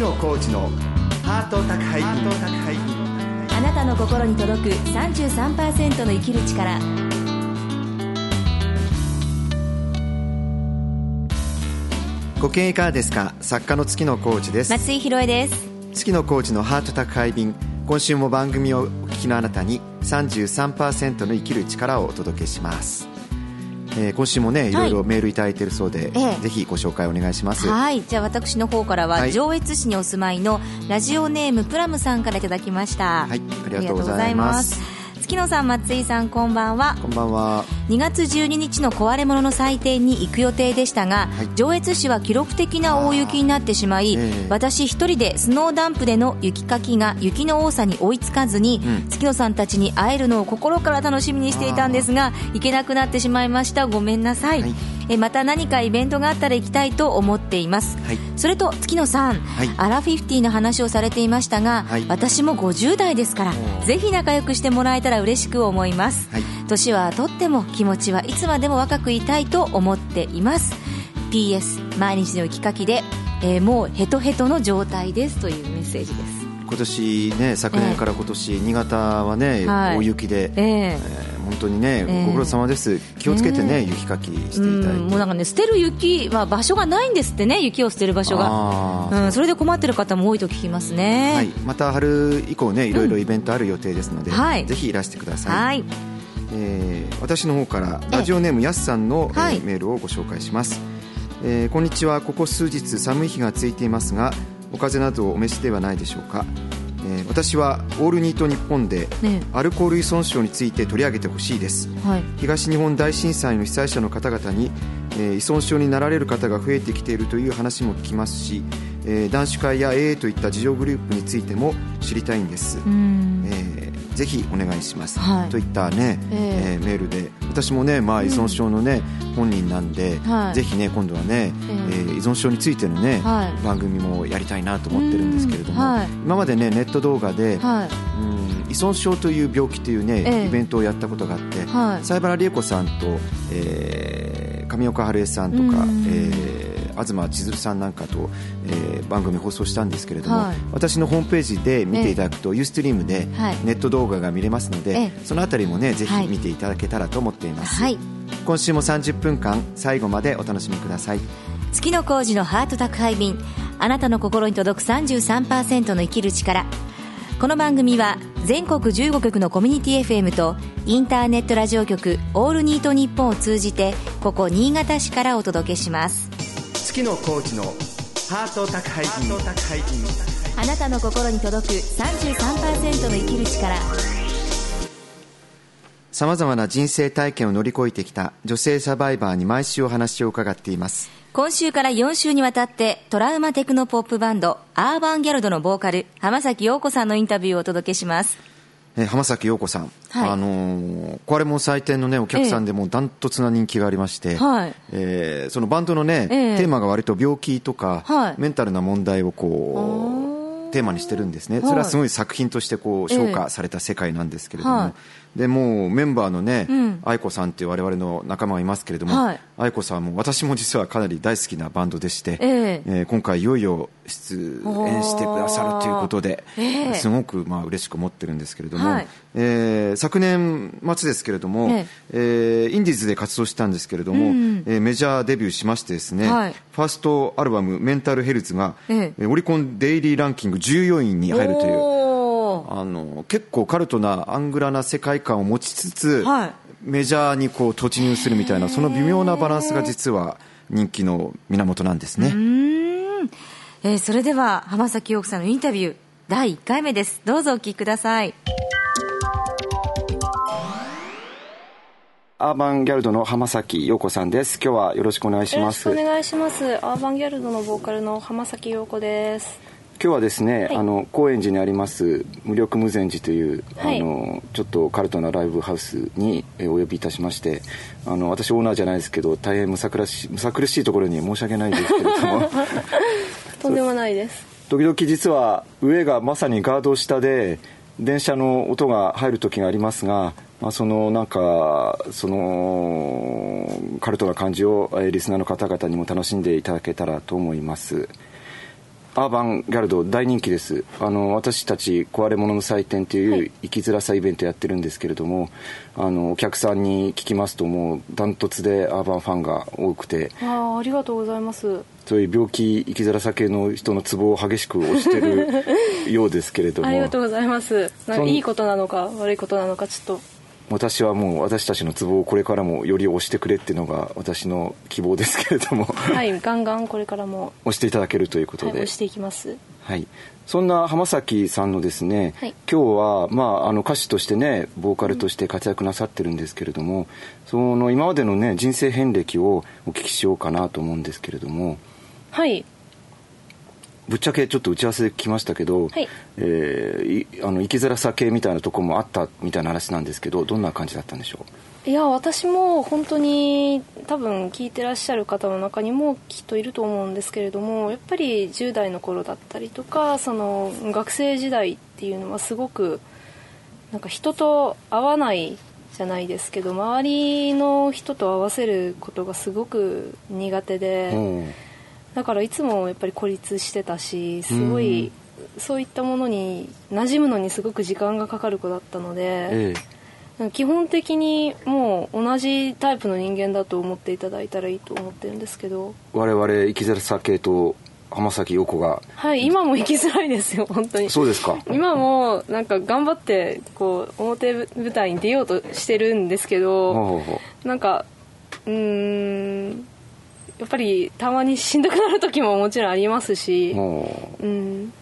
野コーチのハート宅配便あなたの心に届く33%の生きる力。ご機嫌いかがですか？作家の月野コーチです。松井です。月野コーチのハート宅配便。今週も番組をお聞きのあなたに33%の生きる力をお届けしますえー、今週もねい。ろいろメールいただいているそうで、ええ、ぜひご紹介お願いします。はい。じゃあ私の方からは、はい、上越市にお住まいのラジオネームプラムさんからいただきました。はい。ありがとうございます月野さん松井さんこんばんは。こんばんは。2月12日の壊れ物の祭典に行く予定でしたが、はい、上越市は記録的な大雪になってしまい、えー、私一人でスノーダンプでの雪かきが雪の多さに追いつかずに、うん、月野さんたちに会えるのを心から楽しみにしていたんですが行けなくなってしまいました。ごめんなさい、はいえまた何かイベントがあったら行きたいと思っています、はい、それと月野さん、はい、アラフィフティの話をされていましたが、はい、私も50代ですからぜひ仲良くしてもらえたら嬉しく思います、年はとっても気持ちはいつまでも若くいたいと思っています。PS 毎日の雪かきで、えー、もうヘトヘトの状態ですというメッセージです今年ね昨年から今年、えー、新潟はね、はい、大雪で、えー、えー、本当にね、えー、ご苦労様です。気をつけてね、雪かきしていたいもうなんかね捨てる雪は場所がないんですってね雪を捨てる場所が、うん、それで困ってる方も多いと聞きますね、はい、また春以降ねいろいろイベントある予定ですので、うんはい、ぜひいらしてください、はい。えー、私の方からラジオネームやすさんの、えー、メールをご紹介します、えー、こんにちは。ここ数日寒い日が続いていますがお風邪などお召しではないでしょうか、えー、私はオールニート日本でアルコール依存症について取り上げてほしいです、はい、東日本大震災の被災者の方々に、えー、依存症になられる方が増えてきているという話も聞きますし、えー、男子会や AA といった自助グループについても知りたいんです、えー、ぜひお願いします、はい、といったね、えー、メールで。私もね、まあ、依存症のね、うん、本人なんで、はい、ぜひね今度はね、えー、依存症についてのね、はい、番組もやりたいなと思ってるんですけれども、はい、今までねネット動画で、はい、うん依存症という病気というね、えー、イベントをやったことがあって、はい、西原理恵子さんと、えー、上岡春江さんとか、えー東千鶴さんなんかと、えー、番組放送したんですけれども、はい、私のホームページで見ていただくと、ユーストリームでネット動画が見れますので、そのあたりもねぜひ見ていただけたらと思っています、はい、今週も30分間最後までお楽しみください。月野浩二のハート宅配便あなたの心に届く33%の生きる力。この番組は全国15局のコミュニティ FM とインターネットラジオ局オールニートニッポンを通じてここ新潟市からお届けします月野コーチのハート宅配便。あなたの心に届く33%の生きる力。さまざまな人生体験を乗り越えてきた女性サバイバーに毎週お話を伺っています。今週から4週にわたってトラウマテクノポップバンドアーバンギャルドのボーカル浜崎陽子さんのインタビューをお届けしますえー、浜崎陽子さん、はい、あのー、これも祭典のねお客さんでもダントツな人気がありまして、えー、えー、そのバンドのね、えー、テーマが割と病気とか、はい、メンタルな問題をこうテーマにしてるんですね、それはすごい作品としてこう昇華された世界なんですけれども、はいでもうメンバーのね、愛子さんっていう我々の仲間がいますけれども、はい、愛子さんも私も実はかなり大好きなバンドでして、えー、えー、今回いよいよ出演してくださるということで、えー、すごくまあ嬉しく思ってるんですけれども、はい、えー、昨年末ですけれども、えー、えー、インディーズで活動したんですけれども、うん、えー、メジャーデビューしましてですね、はい、ファーストアルバム「メンタルヘルツが」えー、オリコンデイリーランキング14位に入るという。あの結構カルトなアングラな世界観を持ちつつ、はい、メジャーにこう突入するみたいなその微妙なバランスが実は人気の源なんですね。えー、それでは浜崎陽子さんのインタビュー第1回目です。どうぞお聞きください。アーバンギャルドの浜崎陽子さんです。今日はよろしくお願いします。よろしくお願いします。アーバンギャルドのボーカルの浜崎陽子です今日はですね、はい、あの高円寺にあります無力無禅寺という、はい、あのちょっとカルトなライブハウスにお呼びいたしましてあの私オーナーじゃないですけど大変むさ苦しむさ苦しいところに申し訳ないですけれども。とんでもないです。時々実は上がまさにガード下で電車の音が入る時がありますがまあ、そのなんかそのカルトな感じをリスナーの方々にも楽しんでいただけたらと思います。アーバンギャルド大人気です。あの私たち壊れ物の祭典という生きづらさイベントやってるんですけれども、はい、あのお客さんに聞きますともうダントツでアーバンファンが多くて。あありがとうございます。そういう病気生きづらさ系の人のツボを激しく押してるようですけれども。ありがとうございます。いいことなのか悪いことなのかちょっと私はもう私たちのツボをこれからもより押してくれっていうのが私の希望ですけれども。はいガンガンこれからも。押していただけるということで、はい、押していきます。はいそんな浜崎さんのですね、はい、今日は、まあ、あの歌手としてねボーカルとして活躍なさってるんですけれども、うん、その今までのね人生遍歴をお聞きしようかなと思うんですけれども。はいぶっちゃけちょっと打ち合わせで聞きましたけど、はい、えー、あの生きづらさ系みたいなとこもあったみたいな話なんですけどどんな感じだったんでしょう？いや私も本当に多分聞いてらっしゃる方の中にもきっといると思うんですけれどもやっぱり10代の頃だったりとかその学生時代っていうのはすごくなんか人と会わないじゃないですけど周りの人と合わせることがすごく苦手で。うんだからいつもやっぱり孤立してたしすごい、そういったものに馴染むのにすごく時間がかかる子だったので、ええ、基本的にもう同じタイプの人間だと思っていただいたらいいと思ってるんですけど。我々生きづらさ系と浜崎陽子が。はい今も生きづらいですよ本当に。そうですか。今もなんか頑張ってこう表舞台に出ようとしてるんですけどなんかうんやっぱりたまにしんどくなる時ももちろんありますし、う。ん。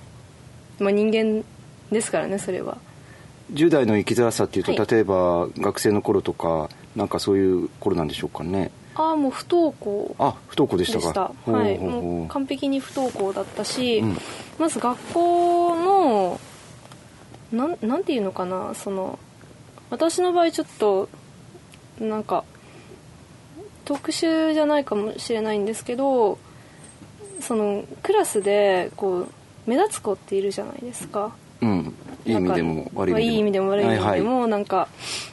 まあ、人間ですからねそれは。10代の生きづらさっていうと、はい、例えば学生の頃とかなんかそういう頃なんでしょうかね。ああもう不登校あ不登校でしたか。はい。もう完璧に不登校だったし、うん、まず学校のなんなんていうのかなその私の場合ちょっとなんか特殊じゃないかもしれないんですけどそのクラスでこう目立つ子っているじゃないですか。うん、いい意味でも悪い意味でも、いい意味でも悪い意味でも、はいはい、なんか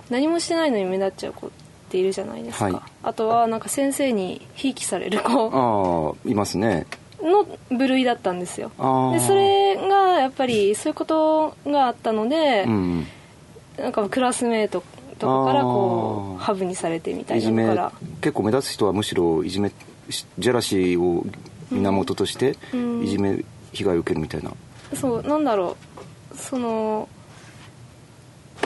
何もしてないのに目立っちゃう子っているじゃないですか、はい、あとはなんか先生にひいきされる子。ああいますね。の部類だったんですよ。でそれがやっぱりそういうことがあったので、うん、なんかクラスメートとかからこうハブにされてみたいなのから結構目立つ人はむしろいじめジェラシーを源としていじめ被害を受けるみたいな、うん、そうなんだろう。その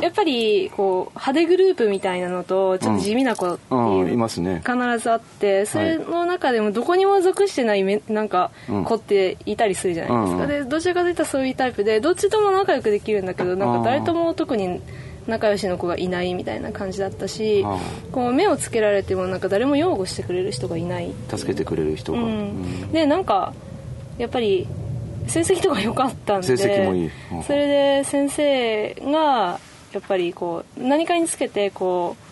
やっぱりこう派手グループみたいなのとちょっと地味な子っていう、うん、いますね。必ずあってそれの中でもどこにも属してないめなんか子っていたりするじゃないですか、うん、でどちらかといったらそういうタイプでどっちとも仲良くできるんだけどなんか誰とも特に仲良しの子がいないみたいな感じだったしこう目をつけられてもなんか誰も擁護してくれる人がいない助けてくれる人が、うん、でなんかやっぱり成績とか良かったんで成績もいい、それで先生がやっぱりこう何かにつけてこう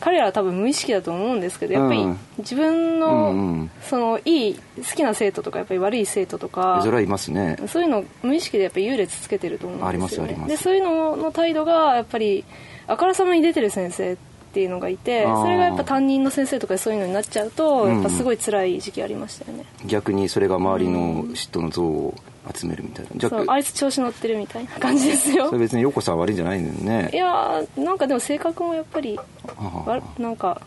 彼らは多分無意識だと思うんですけどやっぱり自分のそのいい好きな生徒とかやっぱり悪い生徒とかそれはいますね。そういうの無意識でやっぱり優劣つけてると思うんですよ、ね、ありますあります。でそういうのの態度がやっぱりあからさまに出てる先生っていうのがいてそれがやっぱ担任の先生とかそういうのになっちゃうとやっぱすごい辛い時期ありましたよね、逆にそれが周りの嫉妬の像を集めるみたいな、そうあいつ調子乗ってるみたいな感じですよ。それ別に陽子さん悪いんじゃないんだよね。いやなんかでも性格もやっぱりなんか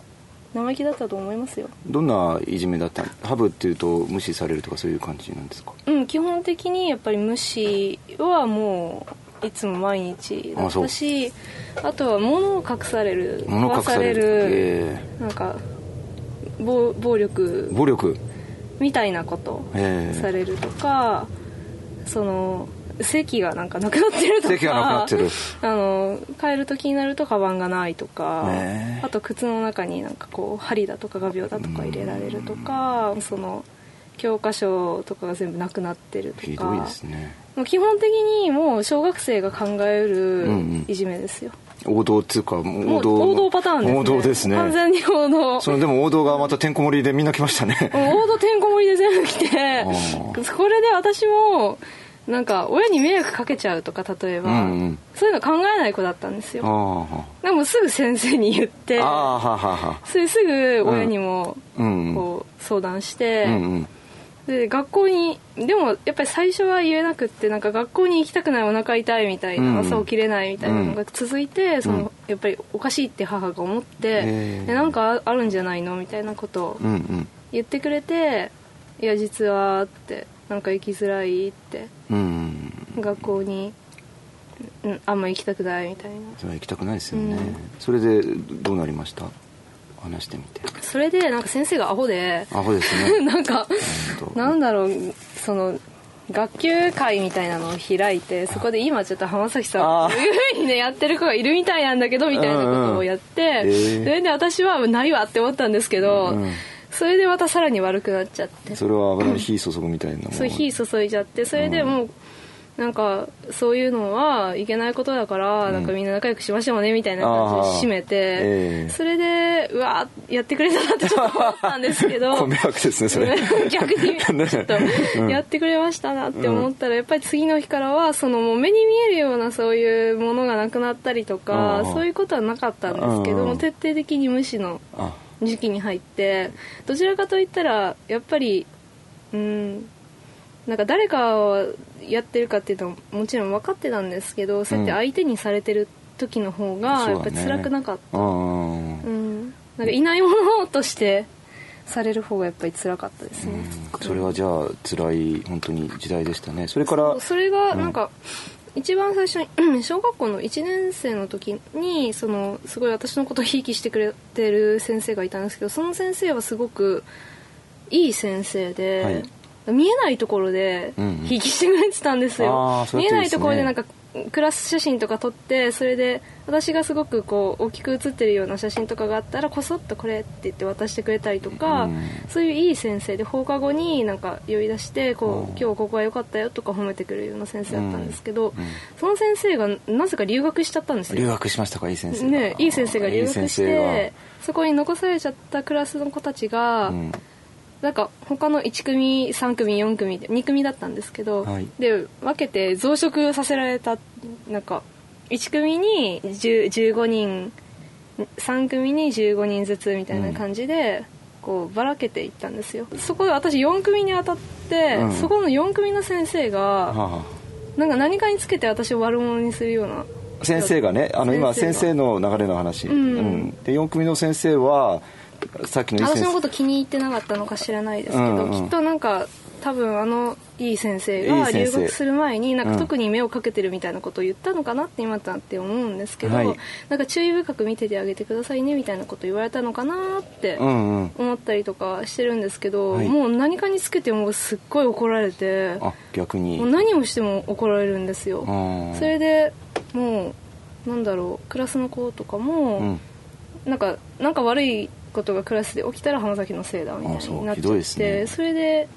生意気だったと思いますよ。どんないじめだったハブっていうと無視されるとかそういう感じなんですか？うん基本的にやっぱり無視はもういつも毎日だったしあとは物を隠される。物隠される、えー、なんか暴暴力。暴力。みたいなこと。されるとか、えーその席がなんかなくなってるとか。席がなくなってる。あの帰る時になるとカバンがないとか、あと靴の中になんかこう針だとか画鋲だとか入れられるとかその教科書とかが全部なくなってるとか。ひどいですね。もう基本的にもう小学生が考えるいじめですよ、うんうん、王道っていうか王道。王道パターンですね。王道ですね。完全に王道。そのでも王道がまたてんこ盛りでみんな来ましたね。王道てんこ盛りで全部来てこれで私もなんか親に迷惑かけちゃうとか例えば、うんうん、そういうの考えない子だったんですよ。でもすぐ先生に言ってそれすぐ親にもこう相談して、うんうん、で学校にでもやっぱり最初は言えなくってなんか学校に行きたくないお腹痛いみたいな、朝起きれないみたいなのが続いて、そのやっぱりおかしいって母が思って、でなんかあるんじゃないのみたいなことを言ってくれて「いや実は」って「なんか行きづらい」って、学校に、うん、あんま行きたくないみたいな。それは行きたくないですよね、それでどうなりました？話してみて。それでなんか先生がアホでアホですね。なんかなんだろうその学級会みたいなのを開いてそこで今ちょっと浜崎さんこういうふうにねやってる子がいるみたいなんだけどみたいなことをやって、それで私はないわって思ったんですけど、それでまたさらに悪くなっちゃって。それは油に火注ぐみたいなそう火注いじゃってそれでもうなんかそういうのはいけないことだから、なんかみんな仲良くしましょうねみたいな感じで締めて、えー、それでうわやってくれたなってちょっと思ったんですけど 迷惑ですねそれ。逆にちょっとやってくれましたなって思ったら、やっぱり次の日からはそのもう目に見えるようなそういうものがなくなったりとかそういうことはなかったんですけども徹底的に無視の時期に入ってどちらかといったらやっぱりうんなんか誰かをやってるかっていうのはもちろん分かってたんですけどそうやって相手にされてる時の方がやっぱり辛くなかった、うね、うん、なんかいないものとしてされる方がやっぱり辛かったですね、それはじゃあ辛い本当に時代でしたね。それからそれがなんか、一番最初に 小学校の1年生の時にそのすごい私のことをひいきしてくれてる先生がいたんですけどその先生はすごくいい先生で、はい見えないところで引きしてくれてたんですよ、うんうん、見えないところでなんかクラス写真とか撮ってそれで私がすごくこう大きく写ってるような写真とかがあったらこそっとこれって言って渡してくれたりとか、うん、そういういい先生で放課後になんか呼び出してこう今日ここは良かったよとか褒めてくれるような先生だったんですけど、うん。うん、その先生がなぜか留学しちゃったんですよ。留学しましたか？いい先生ねいい先生が留学してそこに残されちゃったクラスの子たちが、なんか他の1組3組4組で2組だったんですけど、はい、で分けて増殖させられたなんか1組に15人3組に15人ずつみたいな感じで、こうばらけていったんですよ。そこで私4組に当たって、うん、そこの4組の先生が、はあ、なんか何かにつけて私を悪者にするような先生がねあの今先生の流れの話、うん、うん、で4組の先生はさっきの私のこと気に入ってなかったのか知らないですけど、うんうん、きっとなんか多分あのいい先生が留学する前になんか特に目をかけてるみたいなことを言ったのかなって今となって思うんですけど、はい、なんか注意深く見ててあげてくださいねみたいなこと言われたのかなって思ったりとかしてるんですけど、うんうん、もう何かにつけてもすっごい怒られて逆に。もう何をしても怒られるんですよ。それでもうなんだろうクラスの子とかも、うん、なんかなんか悪いことがクラスで起きたら浜崎のせいだみたいになっちゃってそ,、ね、それで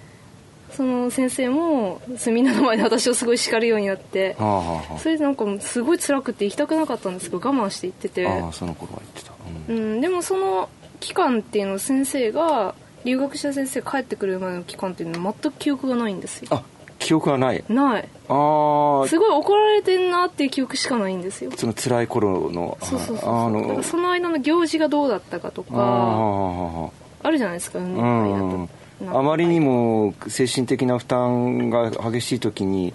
その先生もみんなの前で私をすごい叱るようになって、はあはあ、それでなんかすごい辛くて行きたくなかったんですけど我慢して行ってて。あその頃は言ってた、うん、うん、でもその期間っていうの先生が留学した先生帰ってくるまでの期間っていうのは全く記憶がないんですよあ記憶がない。ない。ああすごい怒られてんなっていう記憶しかないんですよ。その辛い頃のそうそうそうあのその間の行事がどうだったかとかあるじゃないですか、うん。あまりにも精神的な負担が激しい時に、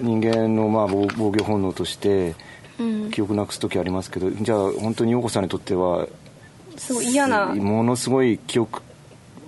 人間のまあ防御本能として記憶なくす時ありますけど、じゃあ本当に陽子さんにとってはすごい嫌な。ものすごい記憶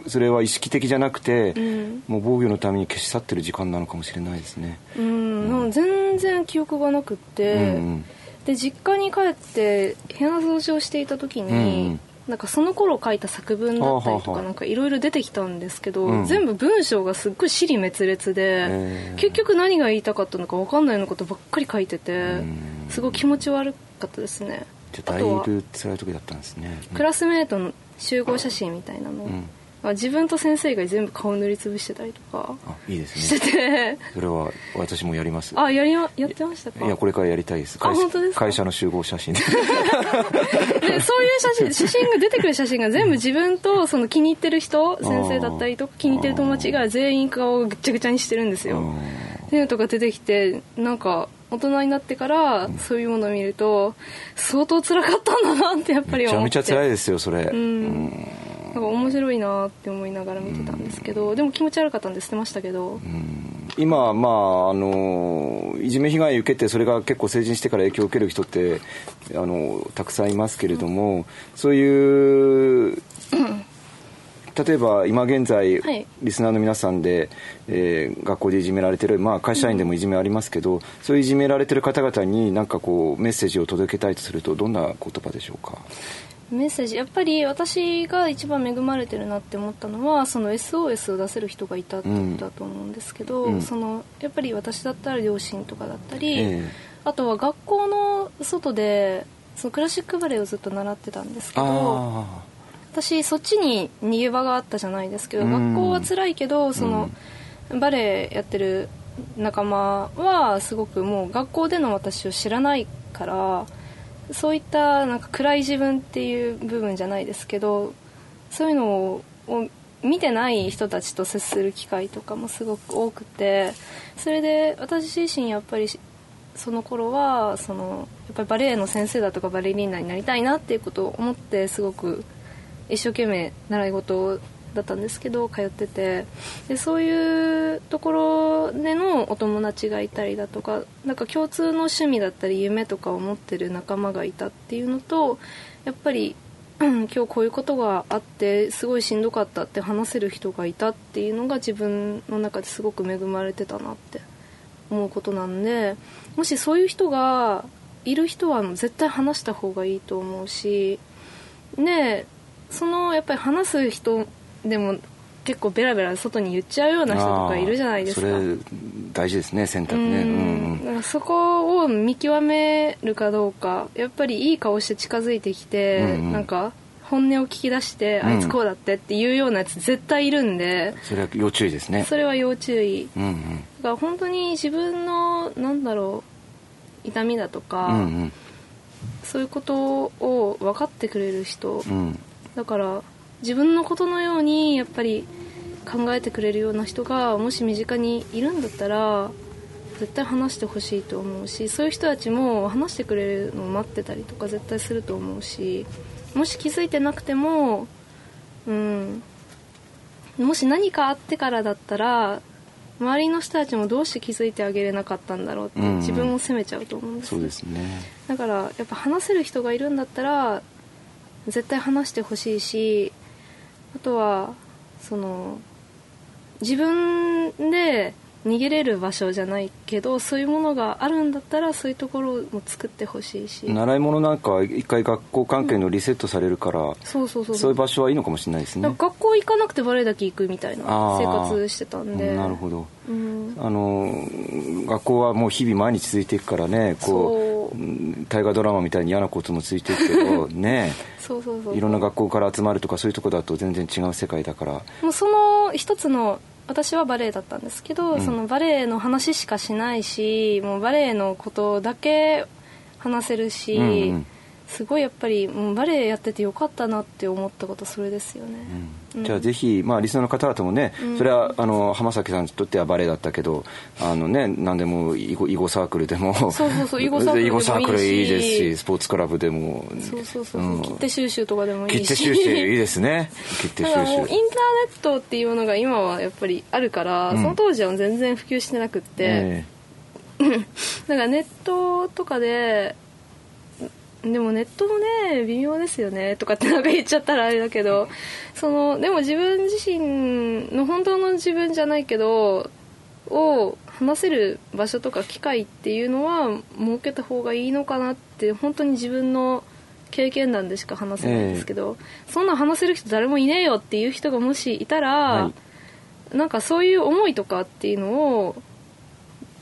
それは意識的じゃなくて、うん、もう防御のために消し去ってる時間なのかもしれないですね。うん、うん、全然記憶がなくって、うん、で実家に帰って部屋の掃除をしていた時に、うん。なんかその頃書いた作文だったりとかなんかいろいろ出てきたんですけど、うん、全部文章がすっごい尻滅裂で、結局何が言いたかったのか分かんないようなことばっかり書いてて、すごい気持ち悪かったですね。だいぶ辛い時だったんですね。クラスメートの集合写真みたいなの、うんまあ、自分と先生が全部顔塗りつぶしてたりとかあいいですね。してて。それは私もやります。あやりまやってましたか？いやこれからやりたいです。あ本当です会社の集合写真で。そういう写真写真が出てくる写真が全部自分とその気に入ってる人先生だったりとか気に入ってる友達が全員顔をぐっちゃぐちゃにしてるんですよ。っていうのとか出てきてなんか大人になってからそういうものを見ると相当辛かったんだなってやっぱり思って。めちゃめちゃ辛いですよそれ。うんなんか面白いなって思いながら見てたんですけどでも気持ち悪かったんで捨てましたけど。今まああのいじめ被害を受けてそれが結構成人してから影響を受ける人ってあのたくさんいますけれども、うん、そういう例えば今現在、はい、リスナーの皆さんで、えー、学校でいじめられてる、まあ、会社員でもいじめありますけど、うん、そういういじめられてる方々に何かこうメッセージを届けたいとするとどんな言葉でしょうか？メッセージ。やっぱり私が一番恵まれてるなって思ったのはその SOS を出せる人がいたってことだと思うんですけど、うん、そのやっぱり私だったら両親とかだったり、えー、あとは学校の外でそのクラシックバレエをずっと習ってたんですけど私そっちに逃げ場があったじゃないですけど、うん、学校は辛いけどその、うん、バレエやってる仲間はすごくもう学校での私を知らないから。そういったなんか暗い自分っていう部分じゃないですけどそういうのを見てない人たちと接する機会とかもすごく多くてそれで私自身やっぱりその頃はそのやっぱりバレエの先生だとかバレリーナになりたいなっていうことを思ってすごく一生懸命習い事をだったんですけど通ってて。でそういうところでのお友達がいたりだとかなんか共通の趣味だったり夢とかを持ってる仲間がいたっていうのとやっぱり 今日こういうことがあってすごいしんどかったって話せる人がいたっていうのが自分の中ですごく恵まれてたなって思うことなんでもしそういう人がいる人は絶対話した方がいいと思うしでそのやっぱり話す人でも結構ベラベラ外に言っちゃうような人とかいるじゃないですか。それ大事ですね選択ね、うん。うん、そこを見極めるかどうかやっぱりいい顔して近づいてきて、うんうん、なんか本音を聞き出して、うん、あいつこうだってっていうようなやつ絶対いるんでそれは要注意ですね。それは要注意、うんうん、だから本当に自分のなんだろう痛みだとか、うんうん、そういうことを分かってくれる人、うん、だから自分のことのようにやっぱり考えてくれるような人がもし身近にいるんだったら絶対話してほしいと思うしそういう人たちも話してくれるのを待ってたりとか絶対すると思うしもし気づいてなくてもうんもし何かあってからだったら周りの人たちもどうして気づいてあげれなかったんだろうって自分を責めちゃうと思うんです、そうですね。だからやっぱ話せる人がいるんだったら絶対話してほしいしあとはその自分で逃げれる場所じゃないけどそういうものがあるんだったらそういうところも作ってほしいし。習い物なんか一回学校関係のリセットされるから、うん、そうそうそう。そういう場所はいいのかもしれないですね。学校行かなくてバレエだけ行くみたいな生活してたんで。なるほど、うん、あの学校はもう日々毎日続いていくからねこう大河ドラマみたいに嫌なこともついていくけど ねそうそうそういろんな学校から集まるとかそういうとこだと全然違う世界だから。もうその一つの私はバレエだったんですけど、うん、そのバレエの話しかしないしもうバレエのことだけ話せるし、うんうん、すごいやっぱりもうバレエやっててよかったなって思ったことそれですよね、うん、じゃあぜひ、まあ、リスナーの方々もね、それはあの浜崎さんにとってはバレエだったけどあのね何でも囲碁サークルでもそうそうそう 囲碁サークルいいですしスポーツクラブでも。そうそうそう、切手収集とかでもいいし。切手収集いいですね。切手収集。インターネットっていうものが今はやっぱりあるから、その当時は全然普及してなくって、えー、だからネットとかででもネットもね微妙ですよねとかってなんか言っちゃったらあれだけどそのでも自分自身の本当の自分じゃないけどを話せる場所とか機会っていうのは設けた方がいいのかなって本当に自分の経験談でしか話せないんですけど、えー、そんな話せる人誰もいねえよっていう人がもしいたら、はい、なんかそういう思いとかっていうのを、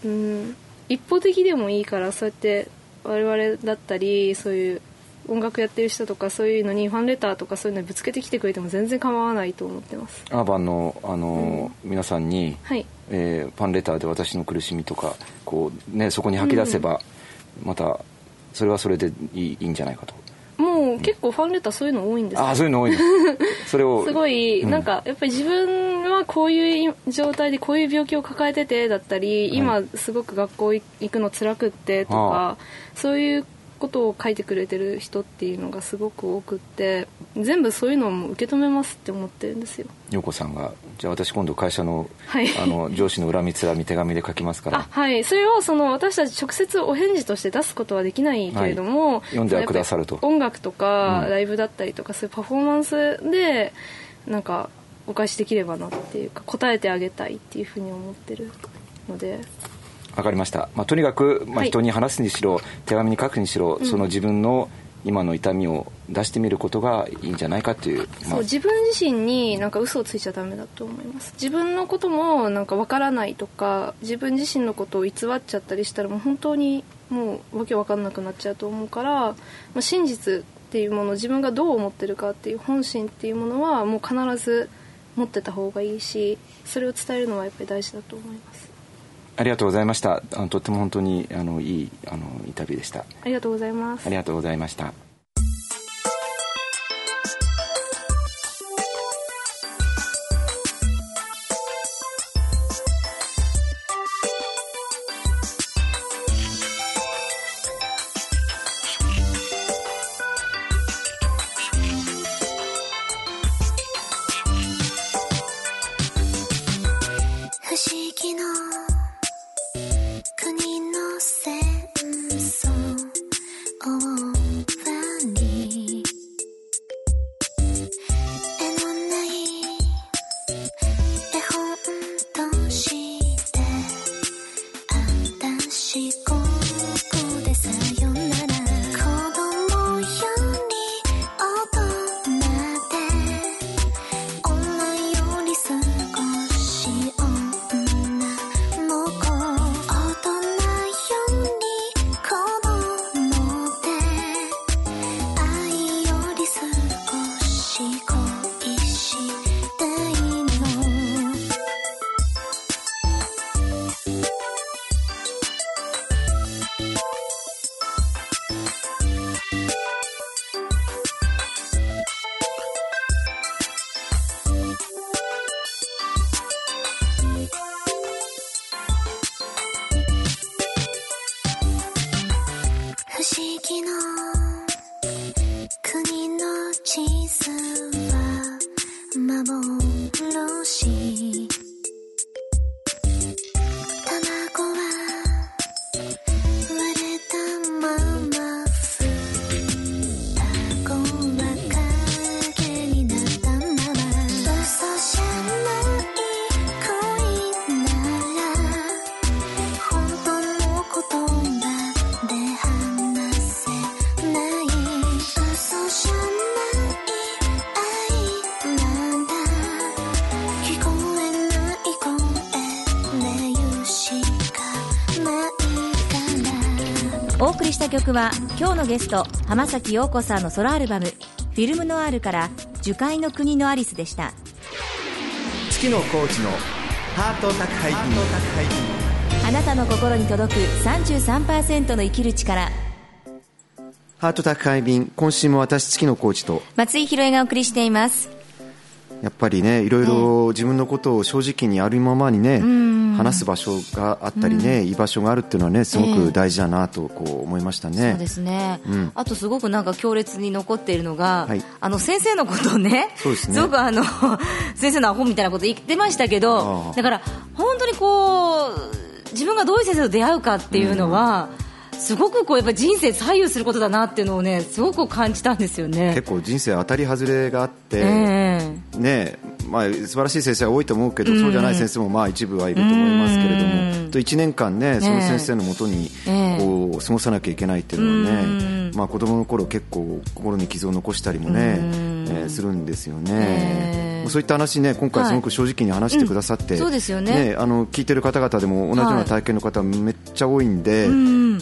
うん、一方的でもいいからそうやって我々だったりそういう音楽やってる人とかそういうのにファンレターとかそういうのにぶつけてきてくれても全然構わないと思ってます。アーバンのあの、うん、皆さんに、はい。えー、ファンレターで私の苦しみとかこう、ね、そこに吐き出せば、うん、またそれはそれでいいいいんじゃないかともう結構ファンレターそういうの多いんですああそういうの多い それをすごい、なんかやっぱり自分はこういう状態でこういう病気を抱えててだったり今すごく学校行くの辛くってとか、そういうことを書いてくれてる人っていうのがすごく多くって全部そういうのも受け止めますって思ってるんですよ。陽子さんがじゃあ私今度会社の,、はい、あの 上司の恨みつらみ手紙で書きますから。はい。それをその私たち直接お返事として出すことはできないけれども、はい、読んではくださると。音楽とかライブだったりとか、そういうパフォーマンスでなんかお返しできればなっていうか答えてあげたいっていうふうに思ってるので分かりました、まあ、とにかく、まあ、人に話すにしろ、はい、手紙に書くにしろ、その自分の今の痛みを出してみることがいいんじゃないかっていう、まあ、そう自分自身になんか嘘をついちゃダメだと思います。自分のこともなんか分からないとか自分自身のことを偽っちゃったりしたらもう本当にもうわけ分かんなくなっちゃうと思うから、まあ、真実っていうもの自分がどう思ってるかっていう本心っていうものはもう必ず持ってた方がいいしそれを伝えるのはやっぱり大事だと思いますありがとうございました。あのとっても本当にあのいいあのインタビューでした。ありがとうございます。ありがとうございました曲は今日のゲスト浜崎陽子さんのソロアルバム「フィルムノワール」から「樹海の国のアリス」でした。月野コーチのハート宅配便。あなたの心に届く33%の生きる力。ハート宅配便今週も私月野コーチと。松井宏恵がお送りしていますやっぱりねいろいろ自分のことを正直にあるままにね、話す場所があったりね、居場所があるっていうのはねすごく大事だなとこう思いましたね。そうですね。あとすごくなんか強烈に残っているのが、あの先生のことをね、そうですね。すごくあの 先生のアホみたいなこと言ってましたけど、だから本当にこう自分がどういう先生と出会うかっていうのは。すごくこうやっぱ人生左右することだなっていうのをねすごく感じたんですよね。結構人生当たり外れがあって、えー、ねまあ、素晴らしい先生は多いと思うけど、そうじゃない先生もまあ一部はいると思いますけれども、と1年間ねその先生のもとにこう過ごさなきゃいけないっていうのはね、まあ、子供の頃結構心に傷を残したりもね、えー、するんですよね、そういった話ね今回すごく正直に話してくださって、そうですよね。あの聞いてる方々でも同じような体験の方めっちゃ多いんで、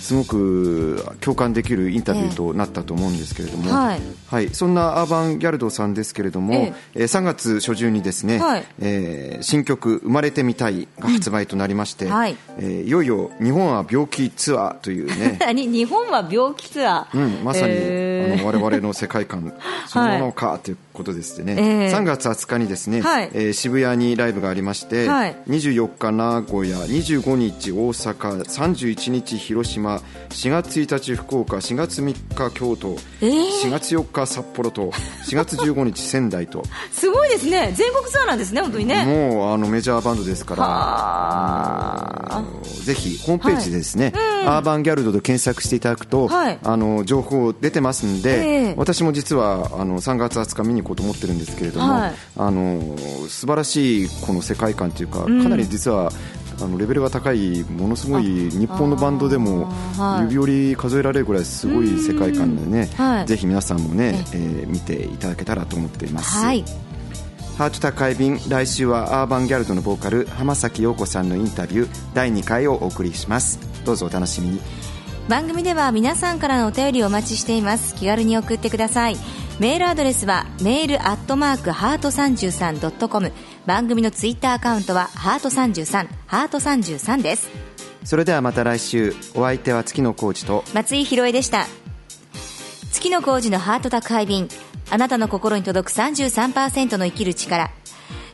すごく共感できるインタビューとなったと思うんですけれども、はい、はい、そんなアーバンギャルドさんですけれども、ええ。3月初旬にですね、はい、えー、新曲「生まれてみたい」が発売となりまして、うんはい。えー、いよいよ日本は病気ツアーというね。日本は病気ツアー、うん、まさに、えー、あの我々の世界観 そのものかというこことですね、えー、3月20日にですね、はい、えー、渋谷にライブがありまして、はい、24日名古屋25日大阪31日広島4月1日福岡4月3日京都、えー、4月4日札幌と4月15日仙台と。すごいですね。全国ツアーなんですね本当にね。もうあのメジャーバンドですから。ぜひホームページでですね、はい、アーバンギャルドと検索していただくと、はい、あの情報出てますんで、えー、私も実はあの3月20日見に行こうと思ってるんですけれども、はい、あの素晴らしいこの世界観というか、かなり実はあのレベルが高いものすごい日本のバンドでも指折り数えられるぐらいすごい世界観でね、はい、ぜひ皆さんもね、えー、見ていただけたらと思っています。はい。ハート宅配便来週はアーバンギャルドのボーカル浜崎陽子さんのインタビュー第2回をお送りします。どうぞお楽しみに。番組では皆さんからのお便りをお待ちしています。気軽に送ってくださいメールアドレスはメールアットマークハート 33.com 番組のツイッターアカウントはハート33ハート33です。それではまた来週お相手は月野浩二と松井宏恵でした。月野浩二のハート宅配便あなたの心に届く33%の生きる力。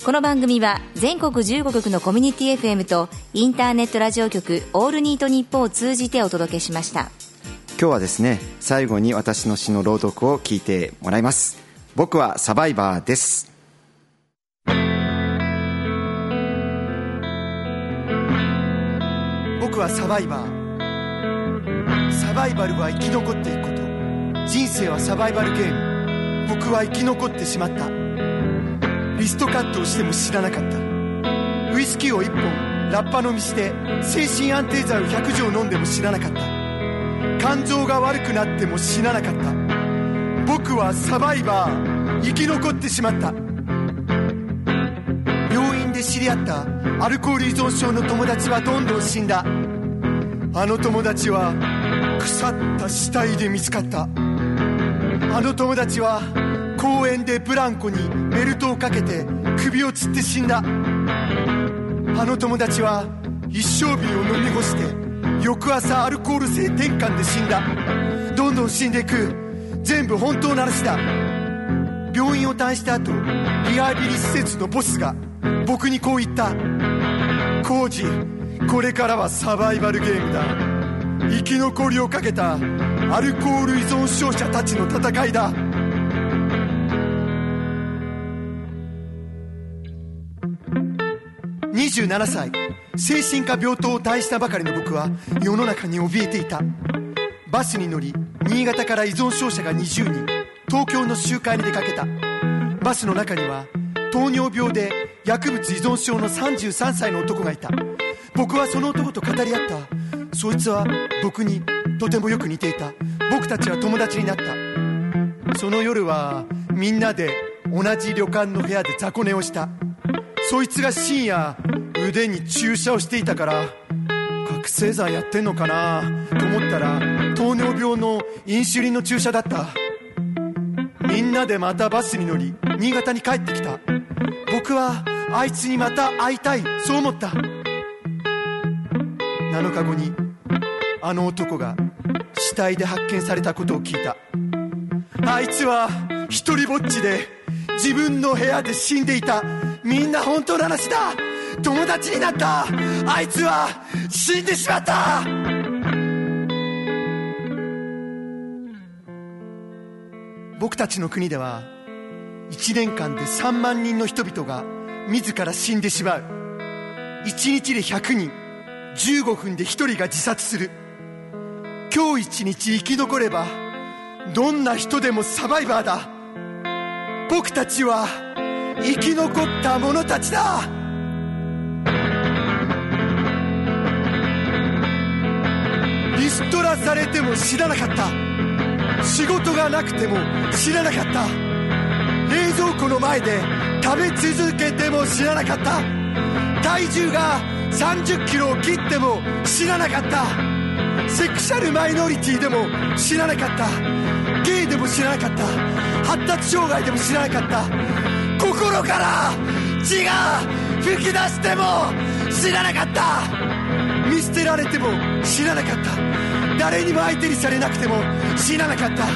この番組は全国15局のコミュニティ FM とインターネットラジオ局オールニートニッポンを通じてお届けしました今日はですね最後に私の詩の朗読を聞いてもらいます。僕はサバイバーです。僕はサバイバー。サバイバルは生き残っていくこと。人生はサバイバルゲーム。僕は生き残ってしまった。リストカットをしても知らなかった。ウイスキーを1本ラッパ飲みして精神安定剤を100錠飲んでも知らなかった。肝臓が悪くなっても死ななかった。僕はサバイバー生き残ってしまった。病院で知り合ったアルコール依存症の友達はどんどん死んだ。あの友達は腐った死体で見つかった。あの友達は公園でブランコにベルトをかけて首をつって死んだ。あの友達は一升瓶を飲み干して翌朝アルコール性転換で死んだ。どんどん死んでいく。全部本当の話だ。病院を退した後リハビリ施設のボスが僕にこう言った。コージこれからはサバイバルゲームだ。生き残りをかけたアルコール依存症者たちの戦いだ。27歳。精神科病棟を退したばかりの僕は世の中に怯えていた。バスに乗り新潟から依存症者が20人東京の集会に出かけた。バスの中には糖尿病で薬物依存症の33歳の男がいた。僕はその男と語り合った。そいつは僕にとてもよく似ていた。僕たちは友達になった。その夜はみんなで同じ旅館の部屋で雑魚寝をした。そいつが深夜腕に注射をしていたから覚醒剤やってんのかなと思ったら糖尿病のインシュリンの注射だった。みんなでまたバスに乗り新潟に帰ってきた。僕はあいつにまた会いたいそう思った。7日後にあの男が死体で発見されたことを聞いた。あいつは一りぼっちで自分の部屋で死んでいた。みんな本当の話だ。友達になった。あいつは死んでしまった。僕たちの国では1年間で3万人の人々が自ら死んでしまう。1日で100人15分で1人が自殺する。今日一日生き残ればどんな人でもサバイバーだ。僕たちは生き残った者たちだ。リストラされても知らなかった。仕事がなくても知らなかった。冷蔵庫の前で食べ続けても知らなかった。体重が30キロを切っても知らなかった。セクシャルマイノリティでも知らなかった。ゲイでも知らなかった。発達障害でも知らなかった。心から血が吹き出しても知らなかった。見捨てられても知らなかった。誰にも相手にされなくても知らなかった。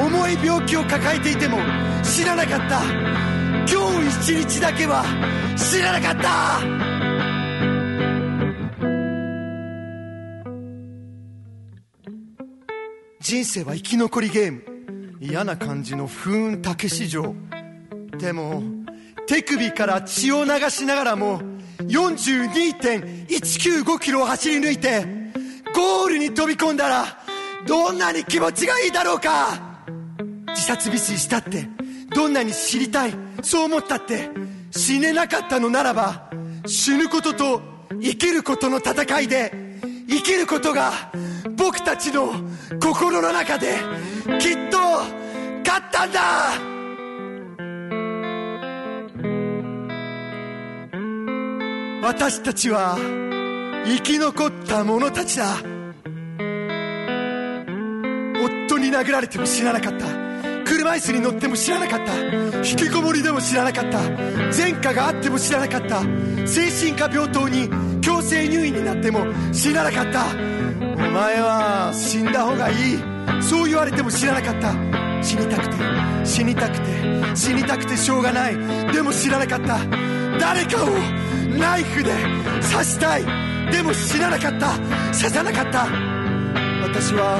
重い病気を抱えていても知らなかった。今日一日だけは知らなかった。人生は生き残りゲーム。嫌な感じの風雲竹市場でも手首から血を流しながらも42.195キロを走り抜いてゴールに飛び込んだらどんなに気持ちがいいだろうか。自殺未遂したってどんなに知りたいそう思ったって死ねなかったのならば死ぬことと生きることの戦いで生きることが僕たちの心の中できっと勝ったんだ。私たちは生き残った者たちだ。夫に殴られても知らなかった。車椅子に乗っても知らなかった。引きこもりでも知らなかった。前科があっても知らなかった。精神科病棟に強制入院になっても知らなかった。お前は死んだ方がいい。そう言われても知らなかった。死にたくて死にたくて死にたくてしょうがない。でも知らなかった。誰かをナイフで刺したい。でも知らなかった。刺さなかった。私は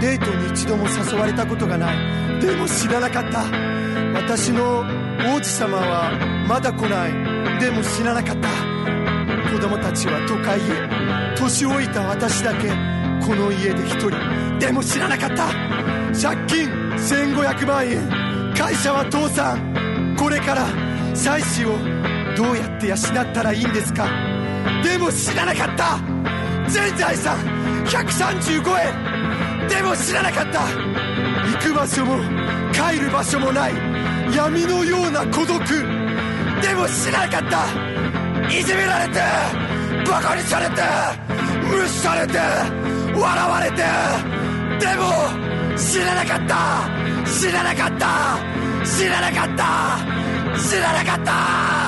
デートに一度も誘われたことがない。でも知らなかった。私の王子様はまだ来ない。でも知らなかった。子供たちは都会へ。年老いた私だけ。この家で一人。でも知らなかった。借金。1500万円。会社は倒産。これから。妻子をどうやって養ったらいいんですか？でも知らなかった。全財産135円。でも知らなかった。行く場所も帰る場所もない。闇のような孤独。でも知らなかった。いじめられてバカにされて無視されて笑われて。でも知らなかった。知らなかった。知らなかった。知らなかった。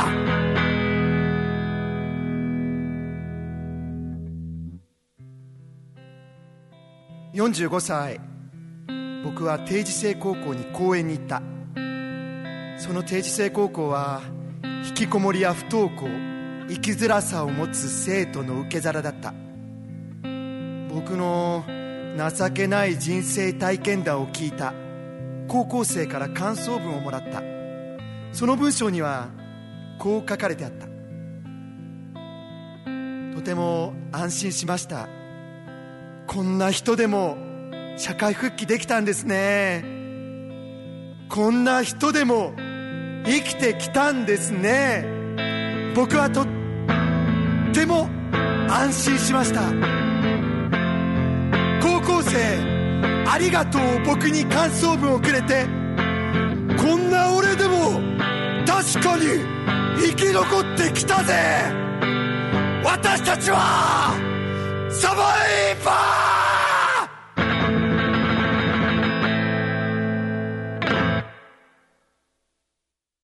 45歳。僕は定時制高校に講演に行った。その定時制高校は引きこもりや不登校生きづらさを持つ生徒の受け皿だった。僕の情けない人生体験談を聞いた。高校生から感想文をもらった。その文章にはこう書かれてあった。とても安心しました。こんな人でも社会復帰できたんですね。こんな人でも生きてきたんですね。僕はとっても安心しました。高校生ありがとう僕に感想文をくれてこんな俺でも確かに生き残ってきたぜ。私たちは撒把一把。